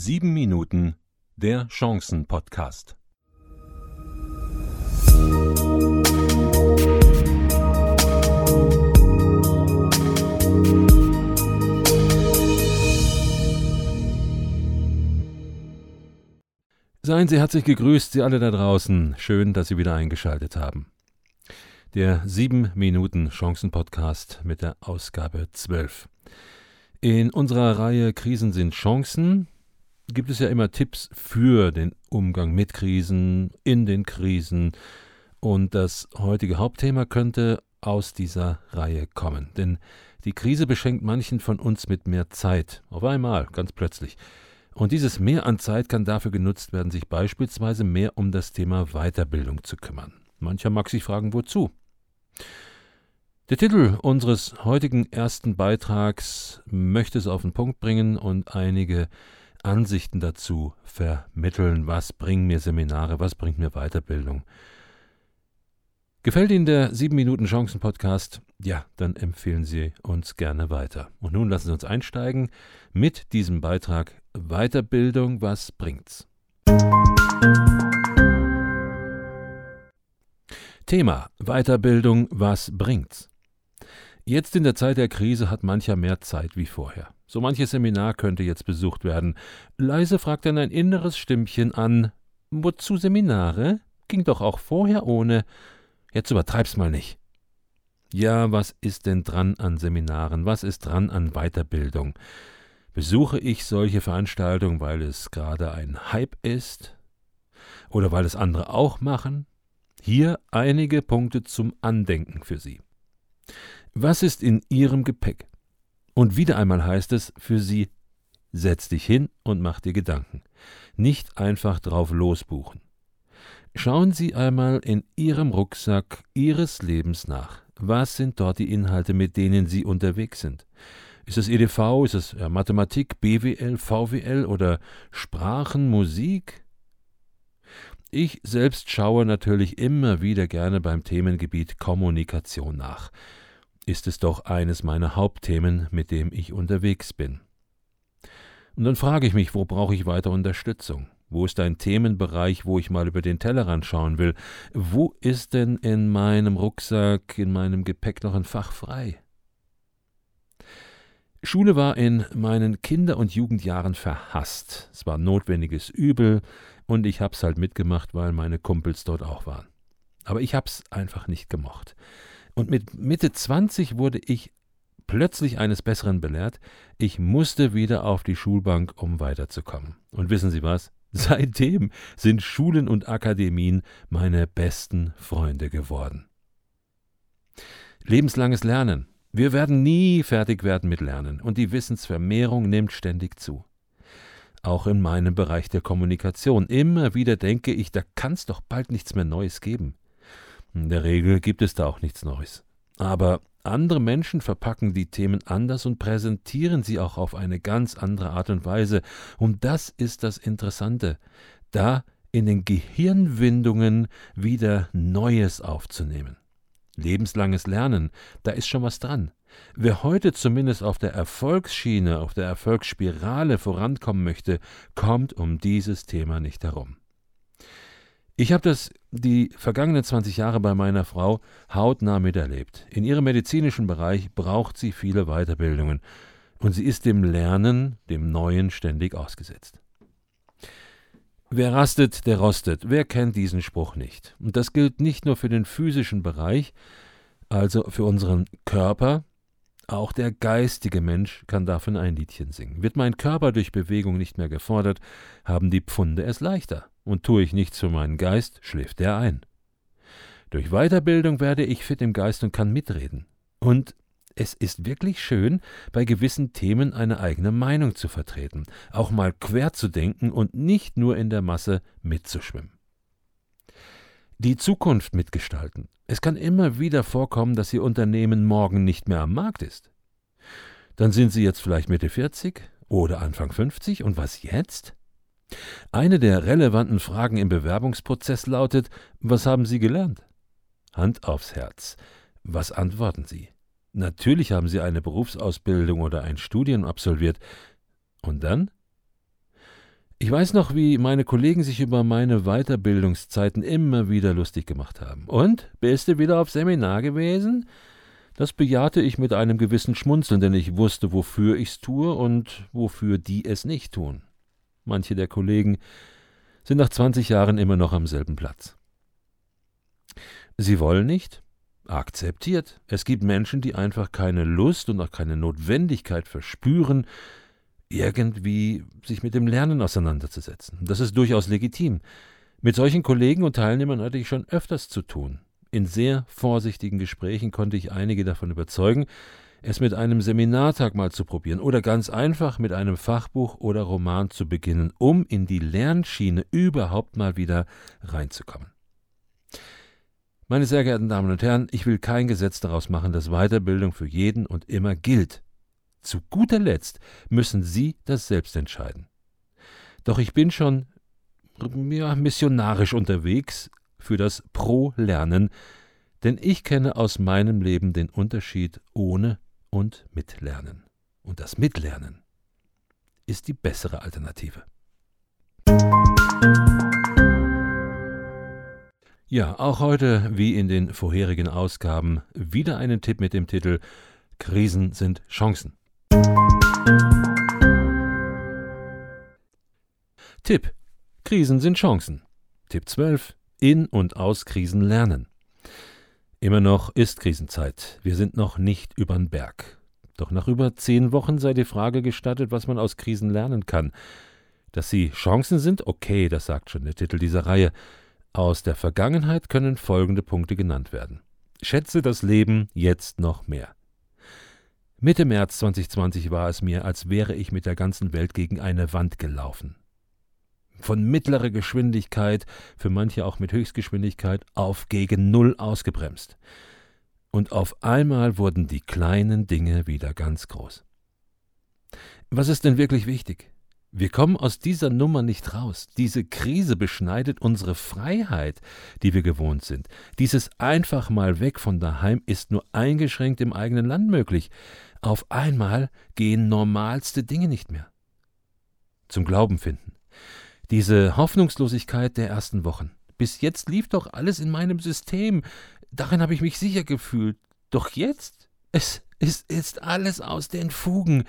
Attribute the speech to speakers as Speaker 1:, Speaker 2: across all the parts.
Speaker 1: Sieben Minuten der Chancen-Podcast. Seien Sie herzlich gegrüßt, Sie alle da draußen. Schön, dass Sie wieder eingeschaltet haben. Der Sieben Minuten Chancen-Podcast mit der Ausgabe 12. In unserer Reihe Krisen sind Chancen gibt es ja immer Tipps für den Umgang mit Krisen, in den Krisen. Und das heutige Hauptthema könnte aus dieser Reihe kommen. Denn die Krise beschenkt manchen von uns mit mehr Zeit. Auf einmal, ganz plötzlich. Und dieses Mehr an Zeit kann dafür genutzt werden, sich beispielsweise mehr um das Thema Weiterbildung zu kümmern. Mancher mag sich fragen, wozu? Der Titel unseres heutigen ersten Beitrags möchte es auf den Punkt bringen und einige Ansichten dazu vermitteln. Was bringen mir Seminare? Was bringt mir Weiterbildung? Gefällt Ihnen der 7 Minuten Chancen Podcast? Ja, dann empfehlen Sie uns gerne weiter. Und nun lassen Sie uns einsteigen mit diesem Beitrag Weiterbildung, was bringt's? Thema Weiterbildung, was bringt's? Jetzt in der Zeit der Krise hat mancher mehr Zeit wie vorher. So manches Seminar könnte jetzt besucht werden. Leise fragt dann ein inneres Stimmchen an: Wozu Seminare? Ging doch auch vorher ohne. Jetzt übertreib's mal nicht. Ja, was ist denn dran an Seminaren? Was ist dran an Weiterbildung? Besuche ich solche Veranstaltungen, weil es gerade ein Hype ist? Oder weil es andere auch machen? Hier einige Punkte zum Andenken für Sie. Was ist in Ihrem Gepäck? Und wieder einmal heißt es für Sie, setz dich hin und mach dir Gedanken. Nicht einfach drauf losbuchen. Schauen Sie einmal in Ihrem Rucksack Ihres Lebens nach. Was sind dort die Inhalte, mit denen Sie unterwegs sind? Ist es EDV, ist es Mathematik, BWL, VWL oder Sprachen, Musik? Ich selbst schaue natürlich immer wieder gerne beim Themengebiet Kommunikation nach ist es doch eines meiner Hauptthemen, mit dem ich unterwegs bin. Und dann frage ich mich, wo brauche ich weiter Unterstützung? Wo ist ein Themenbereich, wo ich mal über den Tellerrand schauen will? Wo ist denn in meinem Rucksack, in meinem Gepäck noch ein Fach frei? Schule war in meinen Kinder- und Jugendjahren verhasst. Es war notwendiges Übel und ich hab's halt mitgemacht, weil meine Kumpels dort auch waren. Aber ich hab's einfach nicht gemocht. Und mit Mitte 20 wurde ich plötzlich eines Besseren belehrt. Ich musste wieder auf die Schulbank, um weiterzukommen. Und wissen Sie was? Seitdem sind Schulen und Akademien meine besten Freunde geworden. Lebenslanges Lernen. Wir werden nie fertig werden mit Lernen und die Wissensvermehrung nimmt ständig zu. Auch in meinem Bereich der Kommunikation. Immer wieder denke ich, da kann es doch bald nichts mehr Neues geben. In der Regel gibt es da auch nichts Neues. Aber andere Menschen verpacken die Themen anders und präsentieren sie auch auf eine ganz andere Art und Weise. Und das ist das Interessante, da in den Gehirnwindungen wieder Neues aufzunehmen. Lebenslanges Lernen, da ist schon was dran. Wer heute zumindest auf der Erfolgsschiene, auf der Erfolgsspirale vorankommen möchte, kommt um dieses Thema nicht herum. Ich habe das die vergangenen 20 Jahre bei meiner Frau hautnah miterlebt. In ihrem medizinischen Bereich braucht sie viele Weiterbildungen und sie ist dem Lernen, dem Neuen ständig ausgesetzt. Wer rastet, der rostet. Wer kennt diesen Spruch nicht? Und das gilt nicht nur für den physischen Bereich, also für unseren Körper, auch der geistige Mensch kann davon ein Liedchen singen. Wird mein Körper durch Bewegung nicht mehr gefordert, haben die Pfunde es leichter und tue ich nichts für meinen Geist, schläft er ein. Durch Weiterbildung werde ich fit im Geist und kann mitreden. Und es ist wirklich schön, bei gewissen Themen eine eigene Meinung zu vertreten, auch mal quer zu denken und nicht nur in der Masse mitzuschwimmen. Die Zukunft mitgestalten. Es kann immer wieder vorkommen, dass Ihr Unternehmen morgen nicht mehr am Markt ist. Dann sind Sie jetzt vielleicht Mitte 40 oder Anfang 50 und was jetzt? Eine der relevanten Fragen im Bewerbungsprozess lautet, was haben Sie gelernt? Hand aufs Herz. Was antworten Sie? Natürlich haben Sie eine Berufsausbildung oder ein Studium absolviert. Und dann? Ich weiß noch, wie meine Kollegen sich über meine Weiterbildungszeiten immer wieder lustig gemacht haben. Und? Bist du wieder auf Seminar gewesen? Das bejahte ich mit einem gewissen Schmunzeln, denn ich wusste, wofür ich's tue und wofür die es nicht tun. Manche der Kollegen sind nach 20 Jahren immer noch am selben Platz. Sie wollen nicht? Akzeptiert. Es gibt Menschen, die einfach keine Lust und auch keine Notwendigkeit verspüren, irgendwie sich mit dem Lernen auseinanderzusetzen. Das ist durchaus legitim. Mit solchen Kollegen und Teilnehmern hatte ich schon öfters zu tun. In sehr vorsichtigen Gesprächen konnte ich einige davon überzeugen, es mit einem Seminartag mal zu probieren oder ganz einfach mit einem Fachbuch oder Roman zu beginnen, um in die Lernschiene überhaupt mal wieder reinzukommen. Meine sehr geehrten Damen und Herren, ich will kein Gesetz daraus machen, dass Weiterbildung für jeden und immer gilt. Zu guter Letzt müssen Sie das selbst entscheiden. Doch ich bin schon ja, missionarisch unterwegs, für das Pro-Lernen, denn ich kenne aus meinem Leben den Unterschied ohne und mit Lernen. Und das Mitlernen ist die bessere Alternative. Ja, auch heute, wie in den vorherigen Ausgaben, wieder einen Tipp mit dem Titel Krisen sind Chancen. Tipp Krisen sind Chancen. Tipp 12 in und aus Krisen lernen. Immer noch ist Krisenzeit. Wir sind noch nicht übern Berg. Doch nach über zehn Wochen sei die Frage gestattet, was man aus Krisen lernen kann. Dass sie Chancen sind, okay, das sagt schon der Titel dieser Reihe. Aus der Vergangenheit können folgende Punkte genannt werden. Schätze das Leben jetzt noch mehr. Mitte März 2020 war es mir, als wäre ich mit der ganzen Welt gegen eine Wand gelaufen von mittlerer Geschwindigkeit, für manche auch mit Höchstgeschwindigkeit, auf gegen Null ausgebremst. Und auf einmal wurden die kleinen Dinge wieder ganz groß. Was ist denn wirklich wichtig? Wir kommen aus dieser Nummer nicht raus. Diese Krise beschneidet unsere Freiheit, die wir gewohnt sind. Dieses einfach mal weg von daheim ist nur eingeschränkt im eigenen Land möglich. Auf einmal gehen normalste Dinge nicht mehr. Zum Glauben finden. Diese Hoffnungslosigkeit der ersten Wochen. Bis jetzt lief doch alles in meinem System. Darin habe ich mich sicher gefühlt. Doch jetzt? Es ist, ist alles aus den Fugen.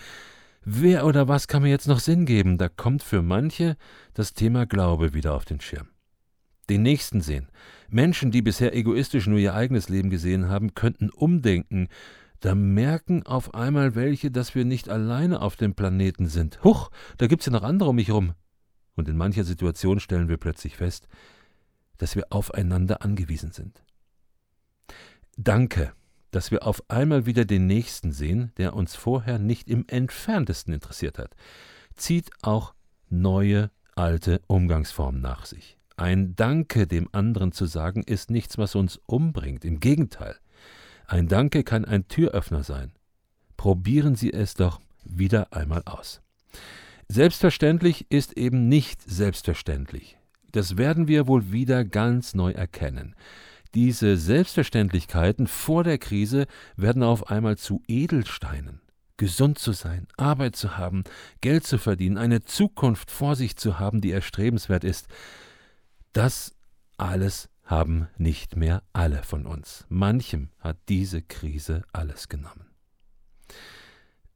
Speaker 1: Wer oder was kann mir jetzt noch Sinn geben? Da kommt für manche das Thema Glaube wieder auf den Schirm. Den Nächsten sehen. Menschen, die bisher egoistisch nur ihr eigenes Leben gesehen haben, könnten umdenken. Da merken auf einmal welche, dass wir nicht alleine auf dem Planeten sind. Huch, da gibt's ja noch andere um mich rum. Und in mancher Situation stellen wir plötzlich fest, dass wir aufeinander angewiesen sind. Danke, dass wir auf einmal wieder den Nächsten sehen, der uns vorher nicht im entferntesten interessiert hat, zieht auch neue, alte Umgangsformen nach sich. Ein Danke dem anderen zu sagen, ist nichts, was uns umbringt. Im Gegenteil. Ein Danke kann ein Türöffner sein. Probieren Sie es doch wieder einmal aus. Selbstverständlich ist eben nicht selbstverständlich. Das werden wir wohl wieder ganz neu erkennen. Diese Selbstverständlichkeiten vor der Krise werden auf einmal zu Edelsteinen. Gesund zu sein, Arbeit zu haben, Geld zu verdienen, eine Zukunft vor sich zu haben, die erstrebenswert ist, das alles haben nicht mehr alle von uns. Manchem hat diese Krise alles genommen.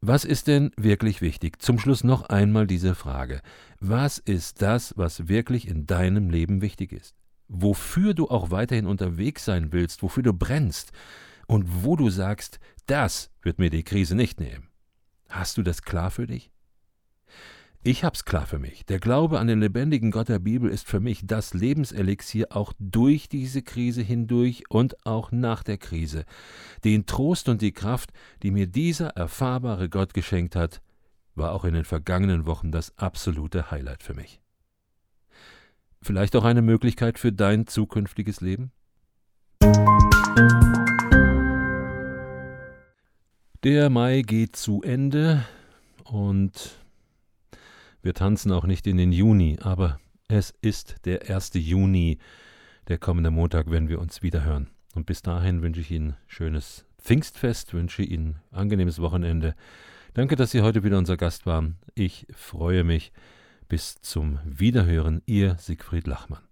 Speaker 1: Was ist denn wirklich wichtig? Zum Schluss noch einmal diese Frage. Was ist das, was wirklich in deinem Leben wichtig ist? Wofür du auch weiterhin unterwegs sein willst, wofür du brennst und wo du sagst, das wird mir die Krise nicht nehmen. Hast du das klar für dich? Ich hab's klar für mich. Der Glaube an den lebendigen Gott der Bibel ist für mich das Lebenselixier auch durch diese Krise hindurch und auch nach der Krise. Den Trost und die Kraft, die mir dieser erfahrbare Gott geschenkt hat, war auch in den vergangenen Wochen das absolute Highlight für mich. Vielleicht auch eine Möglichkeit für dein zukünftiges Leben? Der Mai geht zu Ende und wir tanzen auch nicht in den Juni, aber es ist der 1. Juni, der kommende Montag, wenn wir uns wieder hören. Und bis dahin wünsche ich Ihnen schönes Pfingstfest, wünsche Ihnen angenehmes Wochenende. Danke, dass Sie heute wieder unser Gast waren. Ich freue mich. Bis zum Wiederhören, Ihr Siegfried Lachmann.